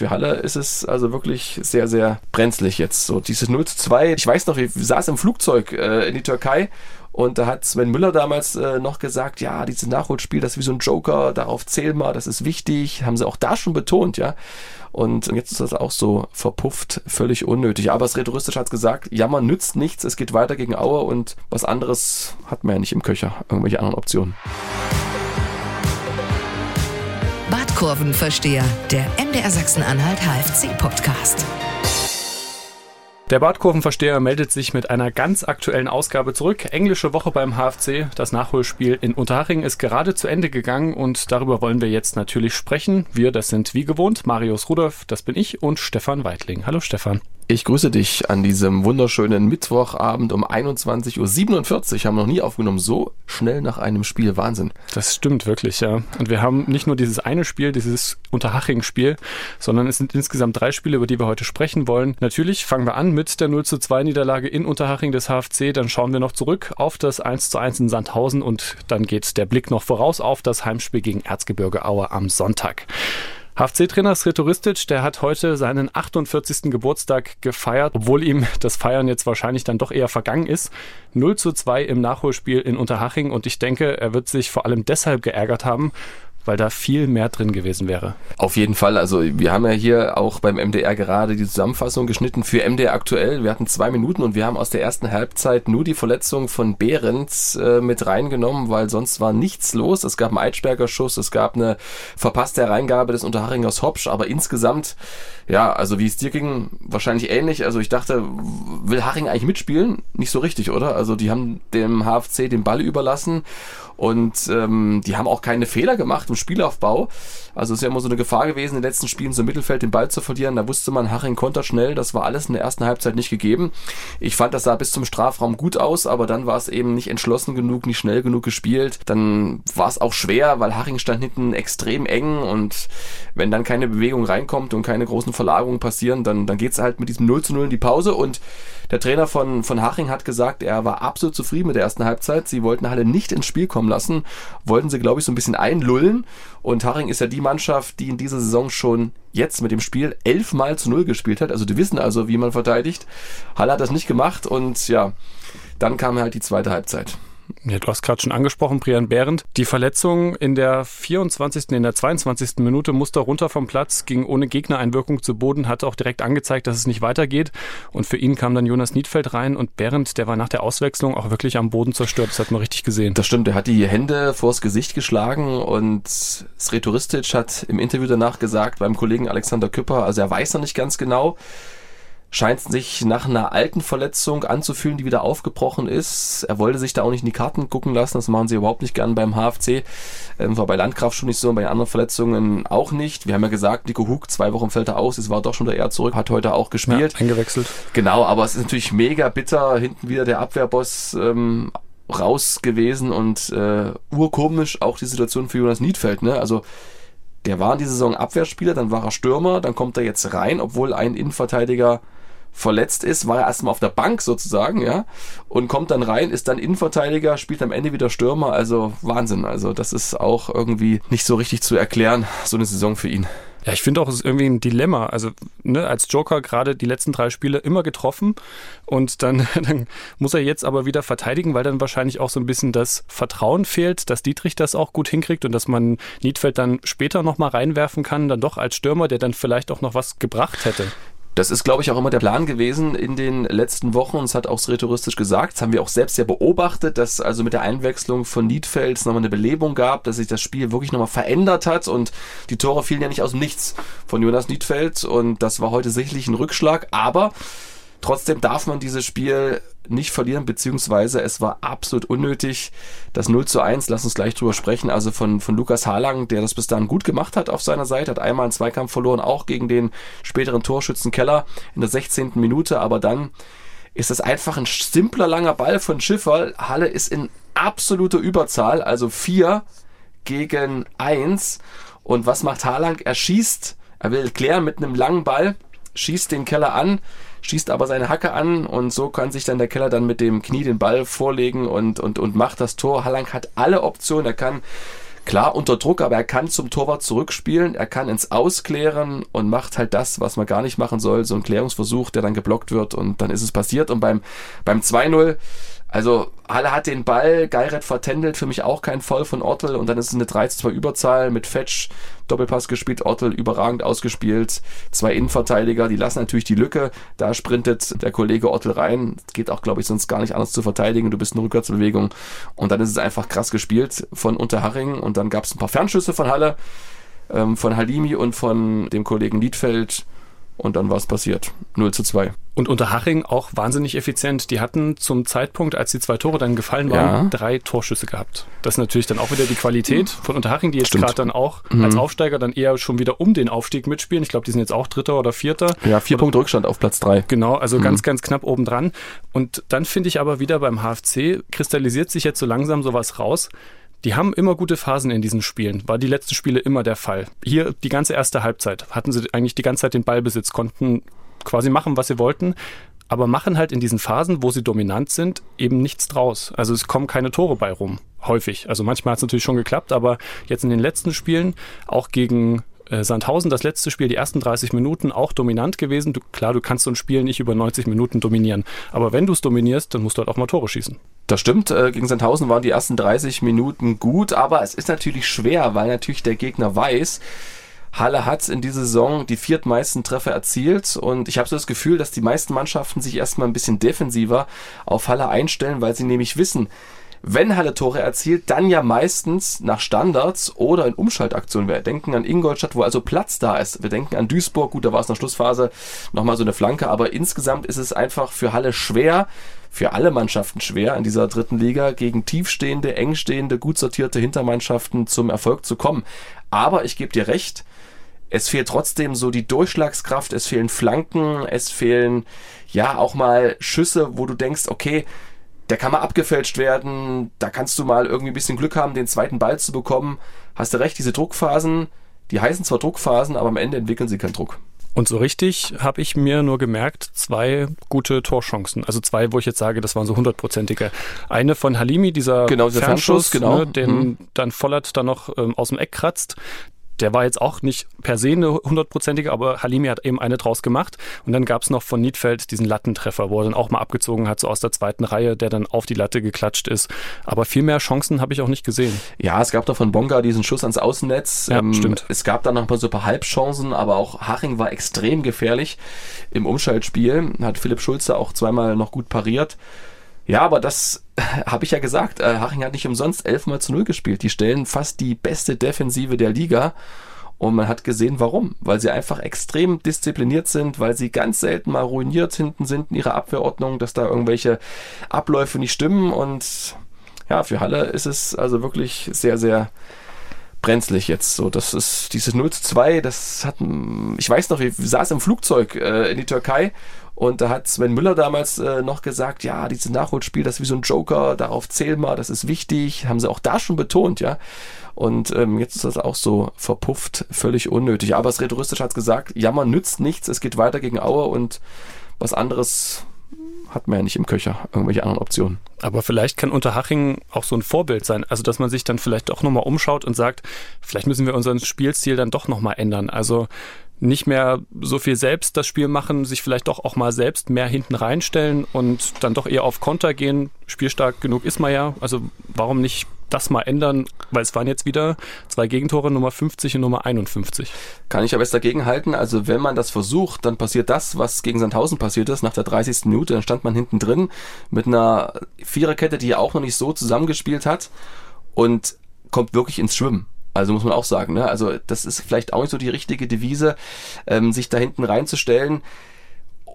für Halle ist es also wirklich sehr, sehr brenzlig jetzt. So dieses 0 zu 2. Ich weiß noch, ich saß im Flugzeug äh, in die Türkei und da hat Sven Müller damals äh, noch gesagt, ja, dieses Nachholspiel, das ist wie so ein Joker, darauf zähl mal, das ist wichtig. Haben sie auch da schon betont, ja. Und jetzt ist das auch so verpufft, völlig unnötig. Aber das Rhetoristisch hat gesagt, Jammer nützt nichts, es geht weiter gegen Aue und was anderes hat man ja nicht im Köcher, irgendwelche anderen Optionen. Badkurvenversteher, der MDR Sachsen-Anhalt HFC-Podcast. Der Badkurvenversteher meldet sich mit einer ganz aktuellen Ausgabe zurück. Englische Woche beim HFC. Das Nachholspiel in Unterhaching ist gerade zu Ende gegangen und darüber wollen wir jetzt natürlich sprechen. Wir, das sind wie gewohnt Marius Rudolph, das bin ich und Stefan Weitling. Hallo Stefan. Ich grüße dich an diesem wunderschönen Mittwochabend um 21.47 Uhr. Haben noch nie aufgenommen. So schnell nach einem Spiel. Wahnsinn. Das stimmt wirklich, ja. Und wir haben nicht nur dieses eine Spiel, dieses Unterhaching-Spiel, sondern es sind insgesamt drei Spiele, über die wir heute sprechen wollen. Natürlich fangen wir an mit der 0 zu 2 Niederlage in Unterhaching des HFC. Dann schauen wir noch zurück auf das 1 zu 1 in Sandhausen und dann geht der Blick noch voraus auf das Heimspiel gegen Erzgebirge Aue am Sonntag. HFC-Trainer Sretoristic, der hat heute seinen 48. Geburtstag gefeiert, obwohl ihm das Feiern jetzt wahrscheinlich dann doch eher vergangen ist. 0 zu 2 im Nachholspiel in Unterhaching und ich denke, er wird sich vor allem deshalb geärgert haben, weil da viel mehr drin gewesen wäre. Auf jeden Fall. Also wir haben ja hier auch beim MDR gerade die Zusammenfassung geschnitten für MDR aktuell. Wir hatten zwei Minuten und wir haben aus der ersten Halbzeit nur die Verletzung von Behrens äh, mit reingenommen, weil sonst war nichts los. Es gab einen Eitschberger Schuss, es gab eine verpasste Hereingabe des Unterhachingers Hopsch, aber insgesamt, ja, also wie es dir ging, wahrscheinlich ähnlich. Also ich dachte, will Haching eigentlich mitspielen? Nicht so richtig, oder? Also die haben dem HFC den Ball überlassen und ähm, die haben auch keine Fehler gemacht im Spielaufbau. Also es ist ja immer so eine Gefahr gewesen, in den letzten Spielen so im Mittelfeld den Ball zu verlieren. Da wusste man, Haching kontert schnell. Das war alles in der ersten Halbzeit nicht gegeben. Ich fand, das sah bis zum Strafraum gut aus, aber dann war es eben nicht entschlossen genug, nicht schnell genug gespielt. Dann war es auch schwer, weil Haching stand hinten extrem eng und wenn dann keine Bewegung reinkommt und keine großen Verlagerungen passieren, dann, dann geht es halt mit diesem 0 zu 0 in die Pause und der Trainer von, von Haching hat gesagt, er war absolut zufrieden mit der ersten Halbzeit. Sie wollten Halle nicht ins Spiel kommen lassen, wollten sie, glaube ich, so ein bisschen einlullen. Und Haching ist ja die Mannschaft, die in dieser Saison schon jetzt mit dem Spiel elfmal zu null gespielt hat. Also die wissen also, wie man verteidigt. Halle hat das nicht gemacht und ja, dann kam halt die zweite Halbzeit. Ja, du hast gerade schon angesprochen, Brian Behrendt. Die Verletzung in der 24., in der 22. Minute musste runter vom Platz, ging ohne Gegnereinwirkung zu Boden, hat auch direkt angezeigt, dass es nicht weitergeht. Und für ihn kam dann Jonas Niedfeld rein und Behrendt, der war nach der Auswechslung auch wirklich am Boden zerstört. Das hat man richtig gesehen. Das stimmt, er hat die Hände vors Gesicht geschlagen und Sretoristic hat im Interview danach gesagt, beim Kollegen Alexander Küpper, also er weiß noch nicht ganz genau, scheint sich nach einer alten Verletzung anzufühlen, die wieder aufgebrochen ist. Er wollte sich da auch nicht in die Karten gucken lassen, das machen sie überhaupt nicht gern beim HFC. Ähm, war bei Landkraft schon nicht so, und bei anderen Verletzungen auch nicht. Wir haben ja gesagt, Nico Hug, zwei Wochen fällt er aus, es war doch schon der eher zurück, hat heute auch gespielt. Ja, eingewechselt. Genau, aber es ist natürlich mega bitter, hinten wieder der Abwehrboss ähm, raus gewesen und äh, urkomisch auch die Situation für Jonas Niedfeld, ne? Also der war in dieser Saison Abwehrspieler, dann war er Stürmer, dann kommt er jetzt rein, obwohl ein Innenverteidiger verletzt ist, war er erstmal auf der Bank sozusagen, ja, und kommt dann rein, ist dann Innenverteidiger, spielt am Ende wieder Stürmer, also Wahnsinn. Also das ist auch irgendwie nicht so richtig zu erklären, so eine Saison für ihn. Ja, ich finde auch, es ist irgendwie ein Dilemma. Also ne, als Joker gerade die letzten drei Spiele immer getroffen und dann, dann muss er jetzt aber wieder verteidigen, weil dann wahrscheinlich auch so ein bisschen das Vertrauen fehlt, dass Dietrich das auch gut hinkriegt und dass man Niedfeld dann später nochmal reinwerfen kann, dann doch als Stürmer, der dann vielleicht auch noch was gebracht hätte. Das ist, glaube ich, auch immer der Plan gewesen in den letzten Wochen. Und es hat auch rhetoristisch gesagt. Das haben wir auch selbst ja beobachtet, dass also mit der Einwechslung von Niedfels nochmal eine Belebung gab, dass sich das Spiel wirklich nochmal verändert hat. Und die Tore fielen ja nicht aus dem Nichts von Jonas Niedfeld und das war heute sicherlich ein Rückschlag, aber Trotzdem darf man dieses Spiel nicht verlieren, beziehungsweise es war absolut unnötig. Das 0 zu 1, lass uns gleich drüber sprechen, also von, von Lukas Harlang, der das bis dahin gut gemacht hat auf seiner Seite, hat einmal einen Zweikampf verloren, auch gegen den späteren Torschützen Keller in der 16. Minute, aber dann ist es einfach ein simpler langer Ball von Schiffer. Halle ist in absoluter Überzahl, also 4 gegen 1. Und was macht Harlang? Er schießt, er will klären mit einem langen Ball, schießt den Keller an schießt aber seine Hacke an und so kann sich dann der Keller dann mit dem Knie den Ball vorlegen und, und, und macht das Tor. Hallang hat alle Optionen, er kann klar unter Druck, aber er kann zum Torwart zurückspielen, er kann ins Ausklären und macht halt das, was man gar nicht machen soll, so ein Klärungsversuch, der dann geblockt wird und dann ist es passiert. Und beim, beim 2-0 also Halle hat den Ball, Geiret vertändelt, für mich auch kein Voll von Ortel und dann ist es eine 3-2 Überzahl mit Fetch, Doppelpass gespielt, Ortel überragend ausgespielt, zwei Innenverteidiger, die lassen natürlich die Lücke, da sprintet der Kollege Ortel rein, geht auch glaube ich sonst gar nicht anders zu verteidigen, du bist eine Rückwärtsbewegung und dann ist es einfach krass gespielt von Unterhaching und dann gab es ein paar Fernschüsse von Halle, ähm, von Halimi und von dem Kollegen Liedfeld und dann war es passiert. 0 zu 2. Und Unterhaching auch wahnsinnig effizient. Die hatten zum Zeitpunkt, als die zwei Tore dann gefallen waren, ja. drei Torschüsse gehabt. Das ist natürlich dann auch wieder die Qualität von Unterhaching, die jetzt gerade dann auch mhm. als Aufsteiger dann eher schon wieder um den Aufstieg mitspielen. Ich glaube, die sind jetzt auch Dritter oder Vierter. Ja, vier Punkte Rückstand auf Platz drei. Genau, also mhm. ganz, ganz knapp obendran. Und dann finde ich aber wieder beim HFC kristallisiert sich jetzt so langsam sowas raus die haben immer gute Phasen in diesen Spielen. War die letzten Spiele immer der Fall. Hier die ganze erste Halbzeit hatten sie eigentlich die ganze Zeit den Ballbesitz, konnten quasi machen, was sie wollten, aber machen halt in diesen Phasen, wo sie dominant sind, eben nichts draus. Also es kommen keine Tore bei rum. Häufig. Also manchmal hat es natürlich schon geklappt, aber jetzt in den letzten Spielen, auch gegen äh, Sandhausen, das letzte Spiel, die ersten 30 Minuten auch dominant gewesen. Du, klar, du kannst so ein Spiel nicht über 90 Minuten dominieren. Aber wenn du es dominierst, dann musst du halt auch mal Tore schießen. Das stimmt, äh, gegen Sandhausen waren die ersten 30 Minuten gut, aber es ist natürlich schwer, weil natürlich der Gegner weiß, Halle hat in dieser Saison die viertmeisten Treffer erzielt und ich habe so das Gefühl, dass die meisten Mannschaften sich erstmal ein bisschen defensiver auf Halle einstellen, weil sie nämlich wissen, wenn Halle Tore erzielt, dann ja meistens nach Standards oder in Umschaltaktionen. Wir denken an Ingolstadt, wo also Platz da ist. Wir denken an Duisburg, gut, da war es in der Schlussphase nochmal so eine Flanke, aber insgesamt ist es einfach für Halle schwer, für alle Mannschaften schwer in dieser dritten Liga gegen tiefstehende, engstehende, gut sortierte Hintermannschaften zum Erfolg zu kommen. Aber ich gebe dir recht, es fehlt trotzdem so die Durchschlagskraft, es fehlen Flanken, es fehlen ja auch mal Schüsse, wo du denkst, okay, der kann mal abgefälscht werden, da kannst du mal irgendwie ein bisschen Glück haben, den zweiten Ball zu bekommen. Hast du recht, diese Druckphasen, die heißen zwar Druckphasen, aber am Ende entwickeln sie keinen Druck. Und so richtig habe ich mir nur gemerkt, zwei gute Torchancen. Also zwei, wo ich jetzt sage, das waren so hundertprozentige. Eine von Halimi, dieser genau, Fernschuss, Fernschuss genau. Ne, den mhm. dann Vollert dann noch ähm, aus dem Eck kratzt der war jetzt auch nicht per se eine hundertprozentige, aber Halimi hat eben eine draus gemacht. Und dann gab es noch von Niedfeld diesen Lattentreffer, wo er dann auch mal abgezogen hat, so aus der zweiten Reihe, der dann auf die Latte geklatscht ist. Aber viel mehr Chancen habe ich auch nicht gesehen. Ja, es gab da von Bonga diesen Schuss ans Außennetz. Ja, ähm, stimmt. Es gab dann noch ein paar super Halbchancen, aber auch Haching war extrem gefährlich im Umschaltspiel. Hat Philipp Schulze auch zweimal noch gut pariert. Ja, aber das habe ich ja gesagt. Äh, Haching hat nicht umsonst 11 mal zu 0 gespielt. Die stellen fast die beste Defensive der Liga. Und man hat gesehen, warum. Weil sie einfach extrem diszipliniert sind, weil sie ganz selten mal ruiniert hinten sind in ihrer Abwehrordnung, dass da irgendwelche Abläufe nicht stimmen. Und ja, für Halle ist es also wirklich sehr, sehr brenzlig jetzt. So, das ist dieses 0 zu 2, das hat, ich weiß noch, ich saß im Flugzeug äh, in die Türkei und da hat Sven Müller damals äh, noch gesagt, ja, dieses Nachholspiel, das ist wie so ein Joker, darauf zählen wir, das ist wichtig. Haben sie auch da schon betont, ja. Und ähm, jetzt ist das auch so verpufft, völlig unnötig. Aber es Redoristisch hat gesagt, Jammer nützt nichts, es geht weiter gegen Aue und was anderes hat man ja nicht im Köcher, irgendwelche anderen Optionen. Aber vielleicht kann Unterhaching auch so ein Vorbild sein, also dass man sich dann vielleicht auch nochmal umschaut und sagt, vielleicht müssen wir unseren Spielstil dann doch nochmal ändern. Also nicht mehr so viel selbst das Spiel machen, sich vielleicht doch auch mal selbst mehr hinten reinstellen und dann doch eher auf Konter gehen. Spielstark genug ist man ja. Also warum nicht das mal ändern? Weil es waren jetzt wieder zwei Gegentore, Nummer 50 und Nummer 51. Kann ich aber jetzt dagegen halten. Also wenn man das versucht, dann passiert das, was gegen Sandhausen passiert ist. Nach der 30. Minute, dann stand man hinten drin mit einer Viererkette, die ja auch noch nicht so zusammengespielt hat und kommt wirklich ins Schwimmen. Also muss man auch sagen, ne? Also das ist vielleicht auch nicht so die richtige Devise, ähm, sich da hinten reinzustellen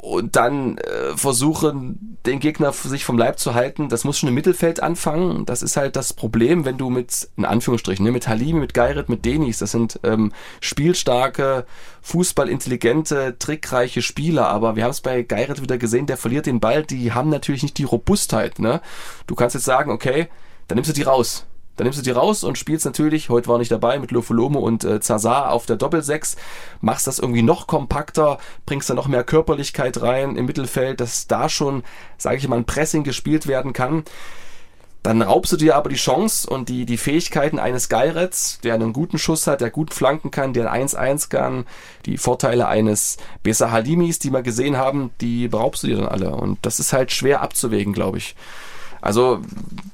und dann äh, versuchen, den Gegner sich vom Leib zu halten. Das muss schon im Mittelfeld anfangen. Das ist halt das Problem, wenn du mit, in Anführungsstrichen, ne, mit Halimi, mit Geiret, mit Denis, das sind ähm, spielstarke, fußballintelligente, trickreiche Spieler. Aber wir haben es bei Geiret wieder gesehen, der verliert den Ball. Die haben natürlich nicht die Robustheit. Ne? Du kannst jetzt sagen, okay, dann nimmst du die raus dann nimmst du die raus und spielst natürlich, heute war nicht dabei, mit Lofolome und äh, Zazar auf der Doppelsechs, machst das irgendwie noch kompakter, bringst da noch mehr Körperlichkeit rein im Mittelfeld, dass da schon, sage ich mal, ein Pressing gespielt werden kann. Dann raubst du dir aber die Chance und die, die Fähigkeiten eines Geirets, der einen guten Schuss hat, der gut flanken kann, der 1-1 kann, die Vorteile eines Besa Halimis, die wir gesehen haben, die beraubst du dir dann alle. Und das ist halt schwer abzuwägen, glaube ich. Also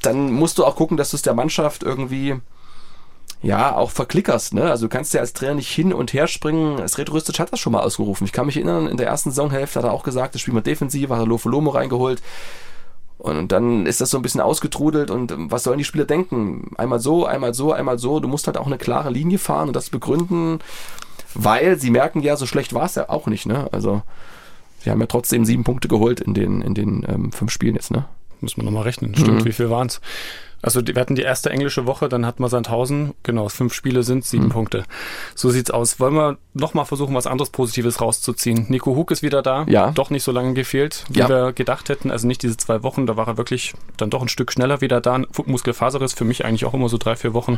dann musst du auch gucken, dass du es der Mannschaft irgendwie ja, auch verklickerst, ne? Also du kannst ja als Trainer nicht hin und her springen. Sredoristic hat das schon mal ausgerufen. Ich kann mich erinnern, in der ersten Saisonhälfte hat er auch gesagt, das Spiel mal defensiv, hat er Lofo Lomo reingeholt. Und dann ist das so ein bisschen ausgetrudelt und was sollen die Spieler denken? Einmal so, einmal so, einmal so. Du musst halt auch eine klare Linie fahren und das begründen, weil sie merken ja, so schlecht war es ja auch nicht, ne? Also sie haben ja trotzdem sieben Punkte geholt in den, in den ähm, fünf Spielen jetzt, ne? Muss man nochmal rechnen. Stimmt, mhm. wie viel waren es? Also wir hatten die erste englische Woche, dann hatten wir Sandhausen. Genau, fünf Spiele sind sieben mhm. Punkte. So sieht's aus. Wollen wir nochmal versuchen, was anderes Positives rauszuziehen? Nico Huck ist wieder da. Ja. Doch nicht so lange gefehlt, wie ja. wir gedacht hätten. Also nicht diese zwei Wochen, da war er wirklich dann doch ein Stück schneller wieder da. Muskelfaserriss für mich eigentlich auch immer so drei, vier Wochen.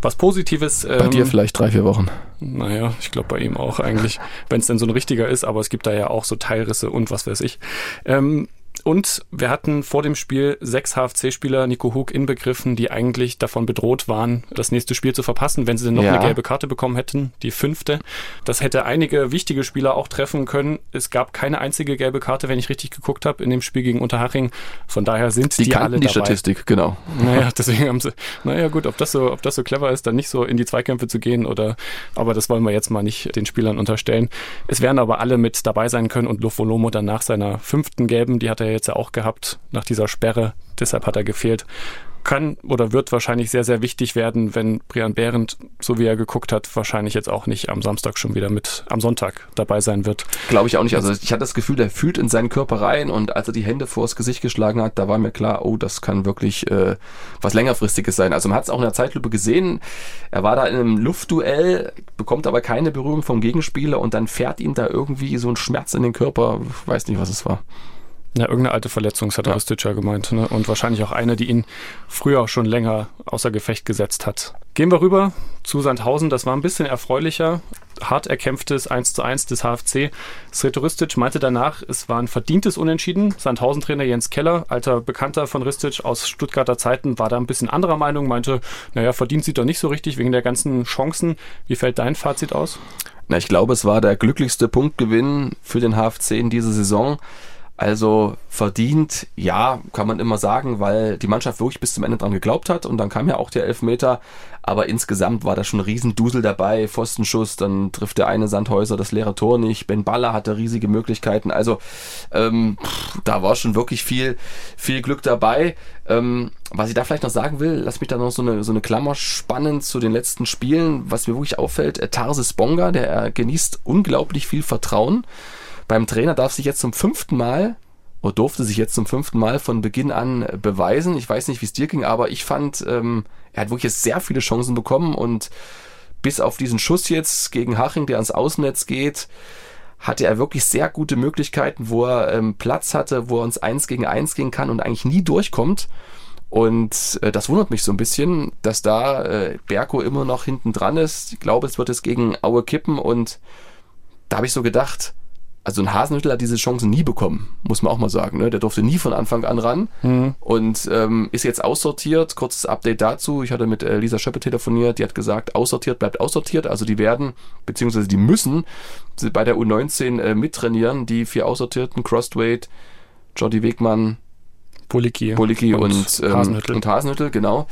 Was Positives. Bei ähm, dir vielleicht drei, vier Wochen. Naja, ich glaube bei ihm auch eigentlich, wenn es denn so ein richtiger ist, aber es gibt da ja auch so Teilrisse und was weiß ich. Ähm, und wir hatten vor dem Spiel sechs HFC-Spieler, Nico Hug inbegriffen, die eigentlich davon bedroht waren, das nächste Spiel zu verpassen, wenn sie denn noch ja. eine gelbe Karte bekommen hätten, die fünfte. Das hätte einige wichtige Spieler auch treffen können. Es gab keine einzige gelbe Karte, wenn ich richtig geguckt habe, in dem Spiel gegen Unterhaching. Von daher sind die, die alle die dabei. Statistik, genau. Naja, deswegen haben sie, naja gut, ob das so, ob das so clever ist, dann nicht so in die Zweikämpfe zu gehen oder, aber das wollen wir jetzt mal nicht den Spielern unterstellen. Es werden aber alle mit dabei sein können und Lofolomo dann nach seiner fünften gelben, die hat er jetzt ja auch gehabt nach dieser Sperre. Deshalb hat er gefehlt kann oder wird wahrscheinlich sehr, sehr wichtig werden, wenn Brian Behrendt, so wie er geguckt hat, wahrscheinlich jetzt auch nicht am Samstag schon wieder mit am Sonntag dabei sein wird. Glaube ich auch nicht. Also ich hatte das Gefühl, der fühlt in seinen Körper rein und als er die Hände vors Gesicht geschlagen hat, da war mir klar, oh, das kann wirklich äh, was längerfristiges sein. Also man hat es auch in der Zeitlupe gesehen. Er war da in einem Luftduell, bekommt aber keine Berührung vom Gegenspieler und dann fährt ihm da irgendwie so ein Schmerz in den Körper. Ich weiß nicht, was es war. Ja, irgendeine alte Verletzung, das hat ja. Ristic ja gemeint. Ne? Und wahrscheinlich auch eine, die ihn früher auch schon länger außer Gefecht gesetzt hat. Gehen wir rüber zu Sandhausen. Das war ein bisschen erfreulicher. Hart erkämpftes 1 zu 1 des HFC. Sretoristic meinte danach, es war ein verdientes Unentschieden. Sandhausen-Trainer Jens Keller, alter Bekannter von Ristic aus Stuttgarter Zeiten, war da ein bisschen anderer Meinung, meinte, naja, verdient sieht doch nicht so richtig wegen der ganzen Chancen. Wie fällt dein Fazit aus? Na, ich glaube, es war der glücklichste Punktgewinn für den HFC in dieser Saison. Also verdient, ja, kann man immer sagen, weil die Mannschaft wirklich bis zum Ende dran geglaubt hat und dann kam ja auch der Elfmeter. Aber insgesamt war da schon ein Riesendusel dabei. Pfostenschuss, dann trifft der eine Sandhäuser das leere Tor nicht. Ben Baller hatte riesige Möglichkeiten. Also ähm, pff, da war schon wirklich viel, viel Glück dabei. Ähm, was ich da vielleicht noch sagen will, lass mich da noch so eine, so eine Klammer spannen zu den letzten Spielen. Was mir wirklich auffällt, äh, Tarsis Bonga, der genießt unglaublich viel Vertrauen beim Trainer darf sich jetzt zum fünften Mal oder durfte sich jetzt zum fünften Mal von Beginn an beweisen. Ich weiß nicht, wie es dir ging, aber ich fand, ähm, er hat wirklich sehr viele Chancen bekommen und bis auf diesen Schuss jetzt gegen Haching, der ans Außennetz geht, hatte er wirklich sehr gute Möglichkeiten, wo er ähm, Platz hatte, wo er uns eins gegen eins gehen kann und eigentlich nie durchkommt. Und äh, das wundert mich so ein bisschen, dass da äh, Berko immer noch hinten dran ist. Ich glaube, es wird es gegen Aue kippen und da habe ich so gedacht, also ein Hasenhüttel hat diese Chance nie bekommen, muss man auch mal sagen. Ne? Der durfte nie von Anfang an ran mhm. und ähm, ist jetzt aussortiert. Kurzes Update dazu. Ich hatte mit äh, Lisa Schöppe telefoniert, die hat gesagt, aussortiert bleibt aussortiert. Also die werden, beziehungsweise die müssen bei der U19 äh, mittrainieren. Die vier Aussortierten, Crossweight, Jordi Wegmann, Poliki, Poliki und, und, ähm, Hasenhüttel. und Hasenhüttel, genau.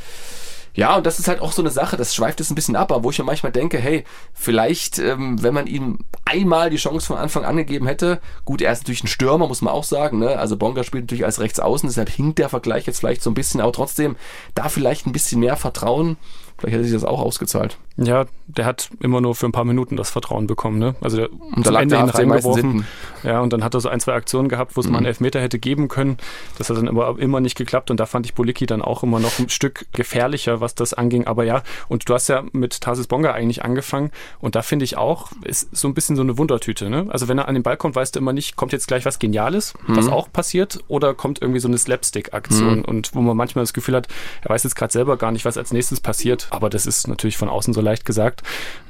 Ja, und das ist halt auch so eine Sache, das schweift es ein bisschen ab, aber wo ich mir manchmal denke, hey, vielleicht, ähm, wenn man ihm einmal die Chance von Anfang an gegeben hätte, gut, er ist natürlich ein Stürmer, muss man auch sagen, ne? Also Bonga spielt natürlich als Rechtsaußen, deshalb hinkt der Vergleich jetzt vielleicht so ein bisschen, aber trotzdem da vielleicht ein bisschen mehr Vertrauen Vielleicht hätte sich das auch ausgezahlt. Ja, der hat immer nur für ein paar Minuten das Vertrauen bekommen. Ne? Also der und zum Ende ihn reingeworfen. Ja, und dann hat er so ein, zwei Aktionen gehabt, wo es mhm. mal einen Elfmeter hätte geben können. Das hat dann aber immer nicht geklappt. Und da fand ich Policki dann auch immer noch ein Stück gefährlicher, was das anging. Aber ja, und du hast ja mit Tarsis Bonga eigentlich angefangen. Und da finde ich auch, ist so ein bisschen so eine Wundertüte. Ne? Also wenn er an den Ball kommt, weißt du immer nicht, kommt jetzt gleich was Geniales, mhm. was auch passiert, oder kommt irgendwie so eine Slapstick-Aktion. Mhm. Und wo man manchmal das Gefühl hat, er weiß jetzt gerade selber gar nicht, was als nächstes passiert aber das ist natürlich von außen so leicht gesagt.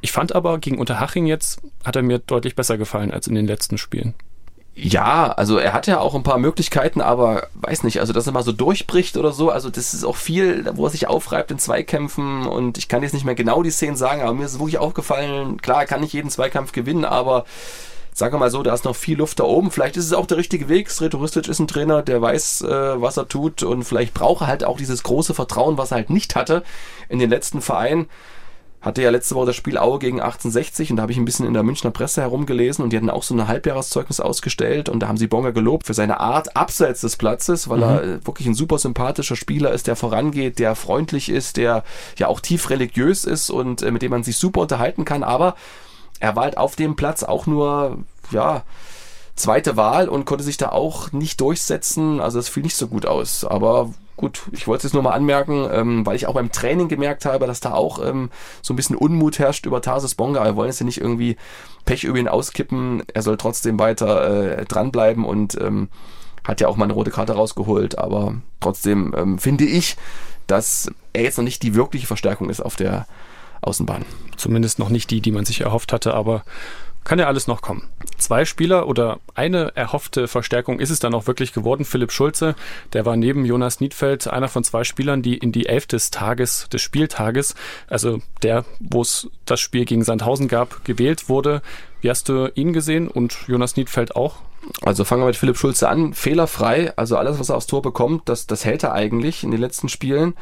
Ich fand aber gegen Unterhaching jetzt hat er mir deutlich besser gefallen als in den letzten Spielen. Ja, also er hat ja auch ein paar Möglichkeiten, aber weiß nicht, also dass er mal so durchbricht oder so, also das ist auch viel, wo er sich aufreibt in Zweikämpfen und ich kann jetzt nicht mehr genau die Szenen sagen, aber mir ist es wirklich aufgefallen, klar, er kann nicht jeden Zweikampf gewinnen, aber sagen wir mal so, da ist noch viel Luft da oben. Vielleicht ist es auch der richtige Weg. Sretoristic ist ein Trainer, der weiß, äh, was er tut und vielleicht braucht er halt auch dieses große Vertrauen, was er halt nicht hatte in den letzten Vereinen hatte ja letzte Woche das Spiel Aue gegen 1860 und da habe ich ein bisschen in der Münchner Presse herumgelesen und die hatten auch so ein Halbjahreszeugnis ausgestellt und da haben sie Bonga gelobt für seine Art abseits des Platzes, weil mhm. er wirklich ein super sympathischer Spieler ist, der vorangeht, der freundlich ist, der ja auch tief religiös ist und äh, mit dem man sich super unterhalten kann, aber er war halt auf dem Platz auch nur, ja, zweite Wahl und konnte sich da auch nicht durchsetzen. Also das fiel nicht so gut aus. Aber gut, ich wollte es nur mal anmerken, ähm, weil ich auch beim Training gemerkt habe, dass da auch ähm, so ein bisschen Unmut herrscht über Tarsis Bonga. Wir wollen es ja nicht irgendwie Pech über ihn auskippen. Er soll trotzdem weiter äh, dranbleiben und ähm, hat ja auch mal eine rote Karte rausgeholt. Aber trotzdem ähm, finde ich, dass er jetzt noch nicht die wirkliche Verstärkung ist auf der Außenbahn. Zumindest noch nicht die, die man sich erhofft hatte, aber kann ja alles noch kommen. Zwei Spieler oder eine erhoffte Verstärkung ist es dann auch wirklich geworden. Philipp Schulze, der war neben Jonas Niedfeld einer von zwei Spielern, die in die Elf des Tages, des Spieltages, also der, wo es das Spiel gegen Sandhausen gab, gewählt wurde. Wie hast du ihn gesehen und Jonas Niedfeld auch? Also fangen wir mit Philipp Schulze an. Fehlerfrei, also alles, was er aufs Tor bekommt, das, das hält er eigentlich in den letzten Spielen.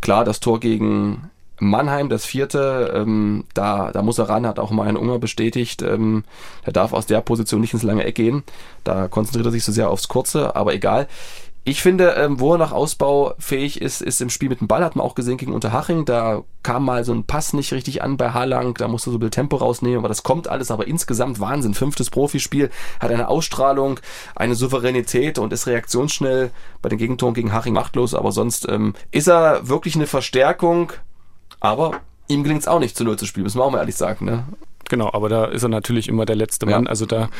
Klar, das Tor gegen Mannheim, das vierte, ähm, da, da muss er ran, hat auch Marian Unger bestätigt. Ähm, er darf aus der Position nicht ins lange Eck gehen. Da konzentriert er sich so sehr aufs Kurze, aber egal. Ich finde, ähm, wo er nach Ausbau fähig ist, ist im Spiel mit dem Ball, hat man auch gesehen gegen Unterhaching. Da kam mal so ein Pass nicht richtig an bei Harlang, da musste so ein bisschen Tempo rausnehmen, aber das kommt alles, aber insgesamt Wahnsinn. Fünftes Profispiel, hat eine Ausstrahlung, eine Souveränität und ist reaktionsschnell bei den Gegentoren gegen Haching machtlos, aber sonst ähm, ist er wirklich eine Verstärkung aber ihm gelingt es auch nicht zu Null zu spielen, müssen wir auch mal ehrlich sagen. Ne? Genau, aber da ist er natürlich immer der letzte Mann. Ja. Also da,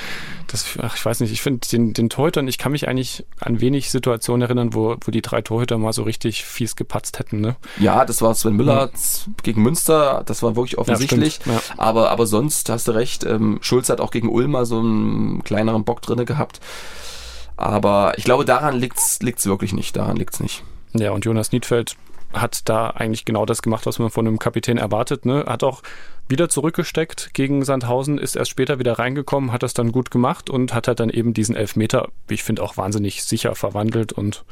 das, ach, ich weiß nicht, ich finde den, den Torhütern, ich kann mich eigentlich an wenig Situationen erinnern, wo, wo die drei Torhüter mal so richtig fies gepatzt hätten. Ne? Ja, das war Sven Müller ja. gegen Münster, das war wirklich offensichtlich. Ja, aber, aber sonst hast du recht, ähm, Schulz hat auch gegen Ulmer so einen kleineren Bock drinne gehabt. Aber ich glaube, daran liegt's liegt's wirklich nicht. Daran liegt's nicht. Ja, und Jonas Niedfeld hat da eigentlich genau das gemacht, was man von einem Kapitän erwartet. Ne? Hat auch wieder zurückgesteckt gegen Sandhausen, ist erst später wieder reingekommen, hat das dann gut gemacht und hat halt dann eben diesen Elfmeter, wie ich finde, auch wahnsinnig sicher verwandelt und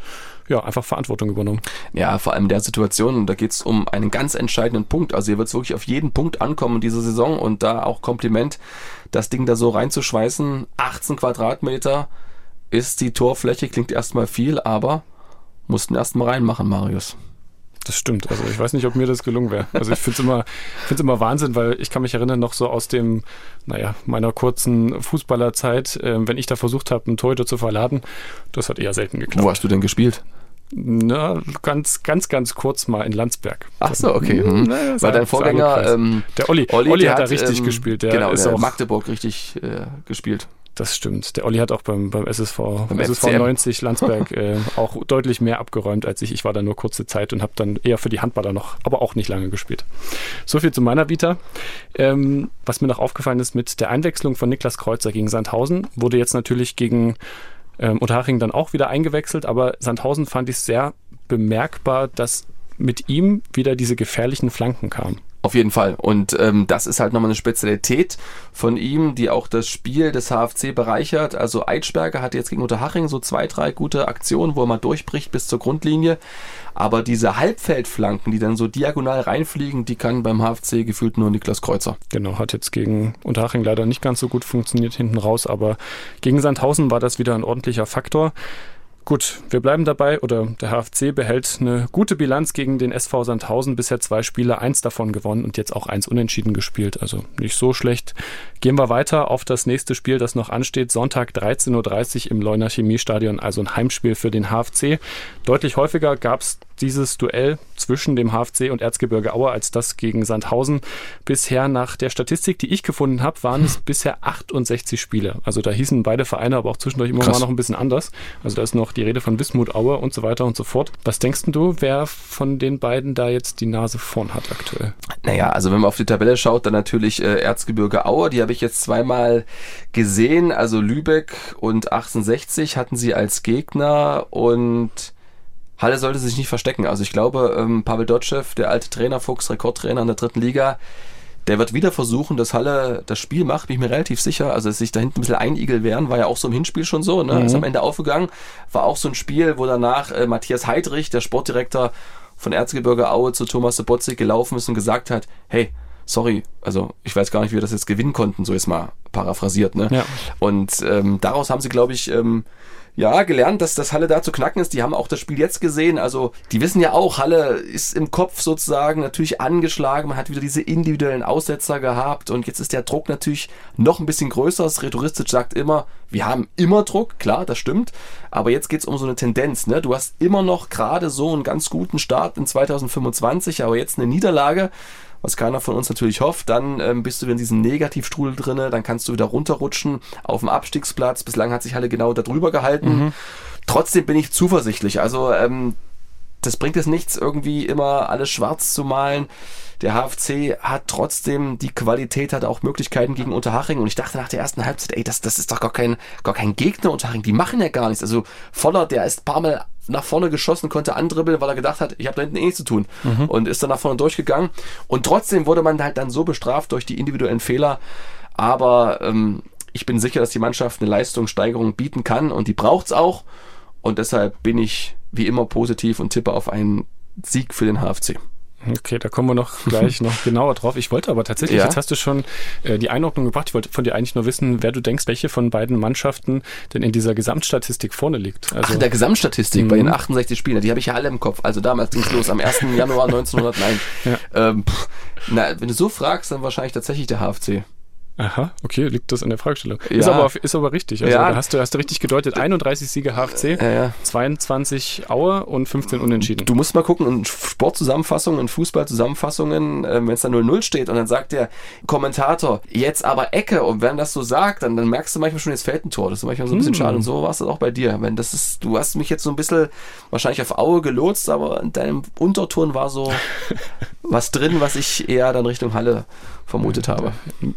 ja, einfach Verantwortung übernommen. Ja, vor allem in der Situation, da geht es um einen ganz entscheidenden Punkt. Also hier wird es wirklich auf jeden Punkt ankommen in dieser Saison und da auch Kompliment, das Ding da so reinzuschweißen. 18 Quadratmeter ist die Torfläche, klingt erstmal viel, aber mussten erstmal reinmachen, Marius. Das stimmt. Also ich weiß nicht, ob mir das gelungen wäre. Also ich finde es immer, find's immer Wahnsinn, weil ich kann mich erinnern, noch so aus dem, naja, meiner kurzen Fußballerzeit, äh, wenn ich da versucht habe, einen Torhüter zu verladen, das hat eher selten geklappt. Wo hast du denn gespielt? Na, ganz, ganz, ganz kurz mal in Landsberg. Ach so, okay. Hm. Na, Weil dein Vorgänger, ähm, der Olli, Olli, Olli hat, hat, da richtig ähm, gespielt. Der genau, ist der auch Magdeburg richtig äh, gespielt. Das stimmt. Der Olli hat auch beim, beim SSV, beim SSV 90 Landsberg äh, auch deutlich mehr abgeräumt als ich. Ich war da nur kurze Zeit und habe dann eher für die Handballer noch, aber auch nicht lange gespielt. So viel zu meiner Vita. Ähm, was mir noch aufgefallen ist mit der Einwechslung von Niklas Kreuzer gegen Sandhausen, wurde jetzt natürlich gegen ähm, Unterhaching dann auch wieder eingewechselt, aber Sandhausen fand ich sehr bemerkbar, dass mit ihm wieder diese gefährlichen Flanken kamen. Auf jeden Fall. Und ähm, das ist halt nochmal eine Spezialität von ihm, die auch das Spiel des HFC bereichert. Also Eitschberger hatte jetzt gegen Unterhaching so zwei, drei gute Aktionen, wo er mal durchbricht bis zur Grundlinie. Aber diese Halbfeldflanken, die dann so diagonal reinfliegen, die kann beim HFC gefühlt nur Niklas Kreuzer. Genau, hat jetzt gegen Unterhaching leider nicht ganz so gut funktioniert hinten raus, aber gegen Sandhausen war das wieder ein ordentlicher Faktor. Gut, wir bleiben dabei oder der HFC behält eine gute Bilanz gegen den SV Sandhausen. Bisher zwei Spiele, eins davon gewonnen und jetzt auch eins unentschieden gespielt. Also nicht so schlecht. Gehen wir weiter auf das nächste Spiel, das noch ansteht. Sonntag 13.30 Uhr im Leuner Chemiestadion, also ein Heimspiel für den HFC. Deutlich häufiger gab es dieses Duell zwischen dem HFC und Erzgebirge Aue als das gegen Sandhausen. Bisher nach der Statistik, die ich gefunden habe, waren es bisher 68 Spiele. Also da hießen beide Vereine aber auch zwischendurch immer Krass. mal noch ein bisschen anders. Also da ist noch die Rede von Wismut Aue und so weiter und so fort. Was denkst du, wer von den beiden da jetzt die Nase vorn hat aktuell? Naja, also wenn man auf die Tabelle schaut, dann natürlich äh, Erzgebirge Aue. Die habe ich jetzt zweimal gesehen. Also Lübeck und 1860 hatten sie als Gegner und Halle sollte sich nicht verstecken. Also ich glaube, ähm, Pavel Dotschew, der alte Trainer, Fuchs, Rekordtrainer in der dritten Liga, der wird wieder versuchen, dass Halle das Spiel macht, bin ich mir relativ sicher. Also, dass sich da hinten ein bisschen einigel werden, war ja auch so im Hinspiel schon so, ne? Mhm. Ist am Ende aufgegangen. War auch so ein Spiel, wo danach äh, Matthias Heidrich, der Sportdirektor von Erzgebirge Aue zu Thomas Sobotzig gelaufen ist und gesagt hat, hey, sorry, also ich weiß gar nicht, wie wir das jetzt gewinnen konnten, so ist mal paraphrasiert, ne? Ja. Und ähm, daraus haben sie, glaube ich, ähm, ja, gelernt, dass das Halle da zu knacken ist. Die haben auch das Spiel jetzt gesehen. Also, die wissen ja auch, Halle ist im Kopf sozusagen natürlich angeschlagen. Man hat wieder diese individuellen Aussetzer gehabt und jetzt ist der Druck natürlich noch ein bisschen größer. Das Rhetoristisch sagt immer, wir haben immer Druck. Klar, das stimmt. Aber jetzt geht's um so eine Tendenz, ne? Du hast immer noch gerade so einen ganz guten Start in 2025, aber jetzt eine Niederlage was keiner von uns natürlich hofft, dann ähm, bist du in diesem Negativstrudel drinne, dann kannst du wieder runterrutschen auf dem Abstiegsplatz. Bislang hat sich Halle genau darüber gehalten. Mhm. Trotzdem bin ich zuversichtlich. Also ähm, das bringt es nichts, irgendwie immer alles schwarz zu malen. Der HFC hat trotzdem die Qualität, hat auch Möglichkeiten gegen Unterhaching. Und ich dachte nach der ersten Halbzeit, ey, das, das ist doch gar kein, gar kein Gegner Unterhaching. Die machen ja gar nichts. Also Voller, der ist ein paar Mal nach vorne geschossen, konnte andribbeln, weil er gedacht hat, ich habe da hinten eh nichts zu tun. Mhm. Und ist dann nach vorne durchgegangen. Und trotzdem wurde man halt dann so bestraft durch die individuellen Fehler. Aber ähm, ich bin sicher, dass die Mannschaft eine Leistungssteigerung bieten kann und die braucht's auch. Und deshalb bin ich wie immer positiv und tippe auf einen Sieg für den HFC. Okay, da kommen wir noch gleich noch genauer drauf. Ich wollte aber tatsächlich, ja. jetzt hast du schon äh, die Einordnung gebracht. Ich wollte von dir eigentlich nur wissen, wer du denkst, welche von beiden Mannschaften denn in dieser Gesamtstatistik vorne liegt. Also, Ach, in der Gesamtstatistik bei den 68 mhm. Spielern, die habe ich ja alle im Kopf. Also damals ging es los am 1. Januar 1909. Ja. Ähm, pff, na, wenn du so fragst, dann wahrscheinlich tatsächlich der HFC. Aha, okay, liegt das an der Fragestellung. Ja. Ist, aber, ist aber richtig. Also ja. hast du, hast du richtig gedeutet. 31 Siege HFC, ja, 22 Aue und 15 Unentschieden. Du musst mal gucken, in Sportzusammenfassungen, in Fußballzusammenfassungen, äh, wenn es da 0-0 steht und dann sagt der Kommentator, jetzt aber Ecke und wenn das so sagt, dann, dann merkst du manchmal schon, jetzt fällt ein Tor. Das ist manchmal so ein bisschen hm. schade und so war es auch bei dir. Wenn das ist, du hast mich jetzt so ein bisschen wahrscheinlich auf Aue gelotst, aber in deinem Unterton war so was drin, was ich eher dann Richtung Halle vermutet habe.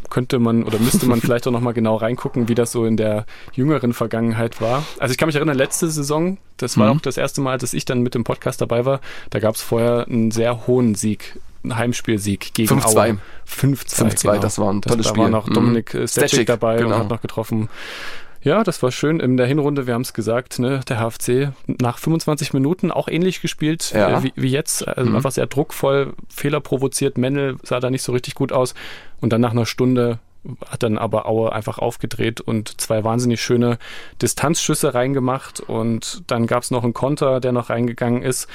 Könnte man oder müsste man vielleicht auch nochmal genau reingucken, wie das so in der jüngeren Vergangenheit war. Also ich kann mich erinnern, letzte Saison, das war mhm. auch das erste Mal, dass ich dann mit dem Podcast dabei war, da gab es vorher einen sehr hohen Sieg einen Heimspielsieg gegen 5-2. 5-2, genau. das war ein tolles das, Spiel. Da war noch Dominik mhm. Stechik dabei genau. und hat noch getroffen. Ja, das war schön. In der Hinrunde, wir haben es gesagt, ne, der HFC nach 25 Minuten auch ähnlich gespielt ja. äh, wie, wie, jetzt. Also mhm. einfach sehr druckvoll, Fehler provoziert. Mendel sah da nicht so richtig gut aus. Und dann nach einer Stunde hat dann aber Aue einfach aufgedreht und zwei wahnsinnig schöne Distanzschüsse reingemacht. Und dann gab es noch einen Konter, der noch reingegangen ist.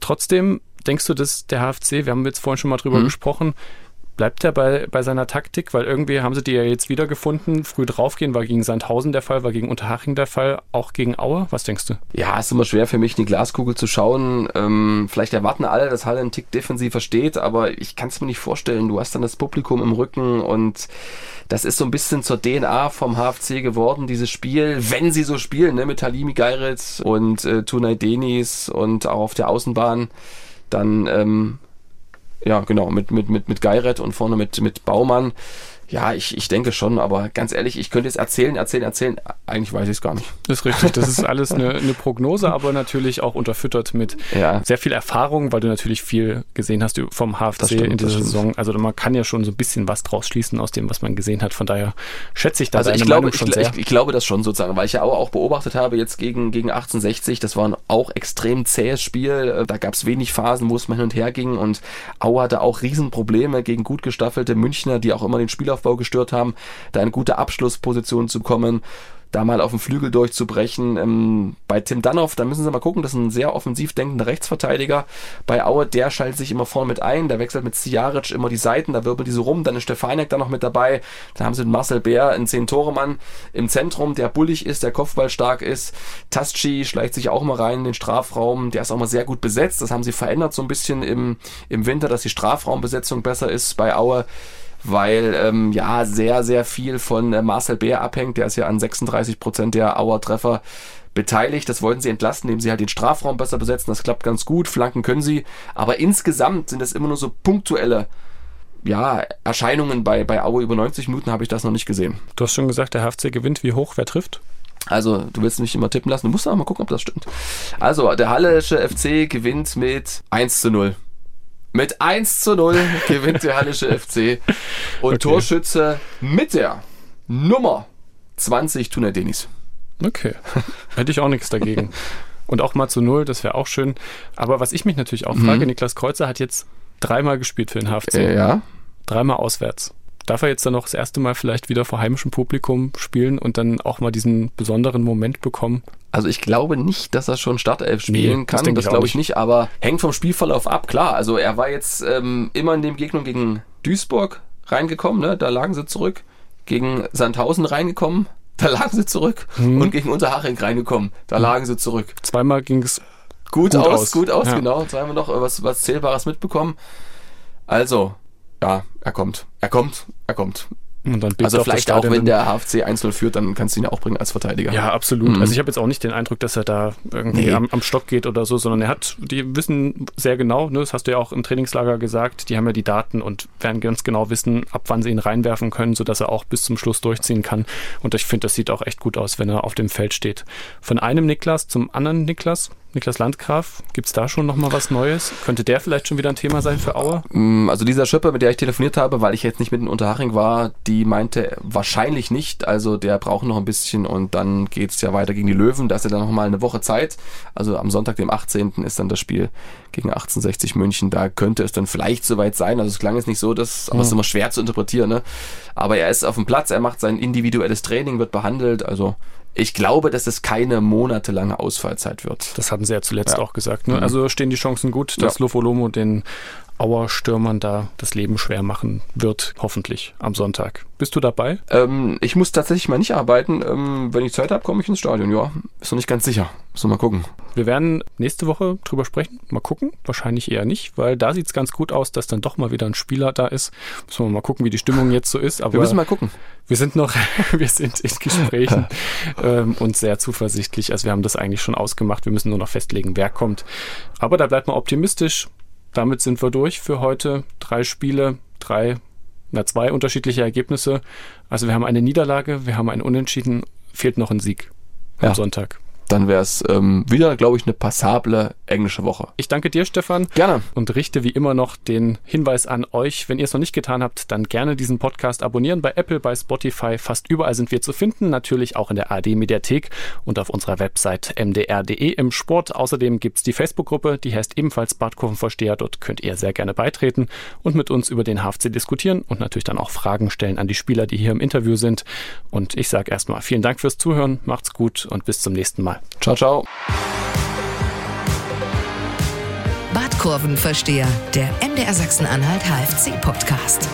Trotzdem denkst du, dass der HFC, wir haben jetzt vorhin schon mal drüber mhm. gesprochen, Bleibt er bei, bei seiner Taktik? Weil irgendwie haben sie die ja jetzt wiedergefunden. Früh draufgehen war gegen Sandhausen der Fall, war gegen Unterhaching der Fall, auch gegen Aue. Was denkst du? Ja, ist immer schwer für mich, in die Glaskugel zu schauen. Ähm, vielleicht erwarten alle, dass Halle einen Tick defensiver steht, aber ich kann es mir nicht vorstellen. Du hast dann das Publikum im Rücken und das ist so ein bisschen zur DNA vom HFC geworden, dieses Spiel, wenn sie so spielen, ne, mit Halimi Geiritz und äh, Tunay Denis und auch auf der Außenbahn, dann ähm, ja, genau, mit, mit, mit, mit Geiret und vorne mit, mit Baumann. Ja, ich, ich denke schon, aber ganz ehrlich, ich könnte jetzt erzählen, erzählen, erzählen. Eigentlich weiß ich es gar nicht. Das ist richtig. Das ist alles eine, eine Prognose, aber natürlich auch unterfüttert mit ja. sehr viel Erfahrung, weil du natürlich viel gesehen hast vom HFC stimmt, in dieser Saison. Also man kann ja schon so ein bisschen was draus schließen aus dem, was man gesehen hat. Von daher schätze ich da also ich glaube, ich, ich, ich, glaube das schon sozusagen, weil ich ja auch, beobachtet habe jetzt gegen, gegen 1860, das war ein auch extrem zähes Spiel. Da gab es wenig Phasen, wo es mal hin und her ging und Au hatte auch Riesenprobleme gegen gut gestaffelte Münchner, die auch immer den Spielaufbau gestört haben, da in gute Abschlussposition zu kommen. da mal auf dem Flügel durchzubrechen. Ähm, bei Tim Danhoff, da müssen sie mal gucken, das ist ein sehr offensiv denkender Rechtsverteidiger. Bei Aue, der schaltet sich immer vorne mit ein, der wechselt mit Sijaric immer die Seiten, da wirbelt die so rum, dann ist Stefanek da noch mit dabei. Dann haben sie den Marcel Bär, einen Zehn-Tore-Mann im Zentrum, der bullig ist, der Kopfball stark ist. Tasci schleicht sich auch mal rein in den Strafraum, der ist auch mal sehr gut besetzt. Das haben sie verändert so ein bisschen im, im Winter, dass die Strafraumbesetzung besser ist bei Aue weil ähm, ja sehr, sehr viel von äh, Marcel Bär abhängt. Der ist ja an 36 Prozent der Auer-Treffer beteiligt. Das wollten sie entlasten, indem sie halt den Strafraum besser besetzen. Das klappt ganz gut. Flanken können sie. Aber insgesamt sind das immer nur so punktuelle ja, Erscheinungen bei, bei Aue über 90 Minuten habe ich das noch nicht gesehen. Du hast schon gesagt, der HFC gewinnt. Wie hoch? Wer trifft? Also, du willst mich immer tippen lassen. Du musst aber mal gucken, ob das stimmt. Also, der Hallische FC gewinnt mit 1 zu 0. Mit 1 zu 0 gewinnt der Hallische FC. Und okay. Torschütze mit der Nummer 20 Tuna Denis. Okay. Hätte ich auch nichts dagegen. Und auch mal zu 0, das wäre auch schön. Aber was ich mich natürlich auch frage, mhm. Niklas Kreuzer hat jetzt dreimal gespielt für den HFC. Ja. Dreimal auswärts. Darf er jetzt dann noch das erste Mal vielleicht wieder vor heimischem Publikum spielen und dann auch mal diesen besonderen Moment bekommen? Also ich glaube nicht, dass er schon Startelf spielen nee, kann. Das, das glaube ich nicht. nicht, aber hängt vom Spielverlauf ab. Klar, also er war jetzt ähm, immer in dem Gegnung gegen Duisburg reingekommen, ne? da lagen sie zurück. Gegen Sandhausen reingekommen, da lagen sie zurück. Mhm. Und gegen Unterhaching reingekommen, da mhm. lagen sie zurück. Zweimal ging es gut, gut, aus, aus. Gut aus, ja. genau. Zweimal noch was, was Zählbares mitbekommen. Also, ja, er kommt. Er kommt. Er kommt. also vielleicht auch, wenn der HFC 1-0 führt, dann kannst du ihn ja auch bringen als Verteidiger. Ja, absolut. Mhm. Also ich habe jetzt auch nicht den Eindruck, dass er da irgendwie nee. am, am, Stock geht oder so, sondern er hat, die wissen sehr genau, ne, das hast du ja auch im Trainingslager gesagt, die haben ja die Daten und werden ganz genau wissen, ab wann sie ihn reinwerfen können, sodass er auch bis zum Schluss durchziehen kann. Und ich finde, das sieht auch echt gut aus, wenn er auf dem Feld steht. Von einem Niklas zum anderen Niklas, Niklas Landgraf, gibt es da schon nochmal was Neues? Könnte der vielleicht schon wieder ein Thema sein für Aue? Mm, also dieser Schöpper, mit der ich telefoniert habe, weil ich jetzt nicht mit in Unterhaching war, die meinte wahrscheinlich nicht. Also der braucht noch ein bisschen und dann geht es ja weiter gegen die Löwen. Da ist ja dann nochmal eine Woche Zeit. Also am Sonntag, dem 18. ist dann das Spiel gegen 1860 München. Da könnte es dann vielleicht soweit sein. Also es klang jetzt nicht so, dass, aber es ist immer schwer zu interpretieren. Ne? Aber er ist auf dem Platz, er macht sein individuelles Training, wird behandelt. Also ich glaube, dass es keine monatelange Ausfallzeit wird. Das hatten sie ja zuletzt ja. auch gesagt. Ne? Mhm. Also stehen die Chancen gut, dass ja. Lofolomo den Auer-Stürmern da das Leben schwer machen wird, hoffentlich am Sonntag. Bist du dabei? Ähm, ich muss tatsächlich mal nicht arbeiten. Ähm, wenn ich Zeit habe, komme ich ins Stadion. Ja, ist noch nicht ganz sicher. Müssen wir mal gucken. Wir werden nächste Woche drüber sprechen. Mal gucken. Wahrscheinlich eher nicht, weil da sieht es ganz gut aus, dass dann doch mal wieder ein Spieler da ist. Müssen wir mal gucken, wie die Stimmung jetzt so ist. Aber wir müssen mal gucken. Wir sind noch, wir sind in Gesprächen ähm, und sehr zuversichtlich. Also wir haben das eigentlich schon ausgemacht. Wir müssen nur noch festlegen, wer kommt. Aber da bleibt man optimistisch damit sind wir durch für heute. Drei Spiele, drei, na zwei unterschiedliche Ergebnisse. Also wir haben eine Niederlage, wir haben einen Unentschieden, fehlt noch ein Sieg am ja. Sonntag dann wäre es ähm, wieder, glaube ich, eine passable englische Woche. Ich danke dir, Stefan. Gerne. Und richte wie immer noch den Hinweis an euch, wenn ihr es noch nicht getan habt, dann gerne diesen Podcast abonnieren bei Apple, bei Spotify, fast überall sind wir zu finden, natürlich auch in der AD-Mediathek und auf unserer Website mdr.de im Sport. Außerdem gibt es die Facebook-Gruppe, die heißt ebenfalls Badkurvenversteher. Dort könnt ihr sehr gerne beitreten und mit uns über den HFC diskutieren und natürlich dann auch Fragen stellen an die Spieler, die hier im Interview sind. Und ich sage erstmal vielen Dank fürs Zuhören, macht's gut und bis zum nächsten Mal. Ciao, ciao. Badkurvenversteher, der MDR Sachsen-Anhalt HFC-Podcast.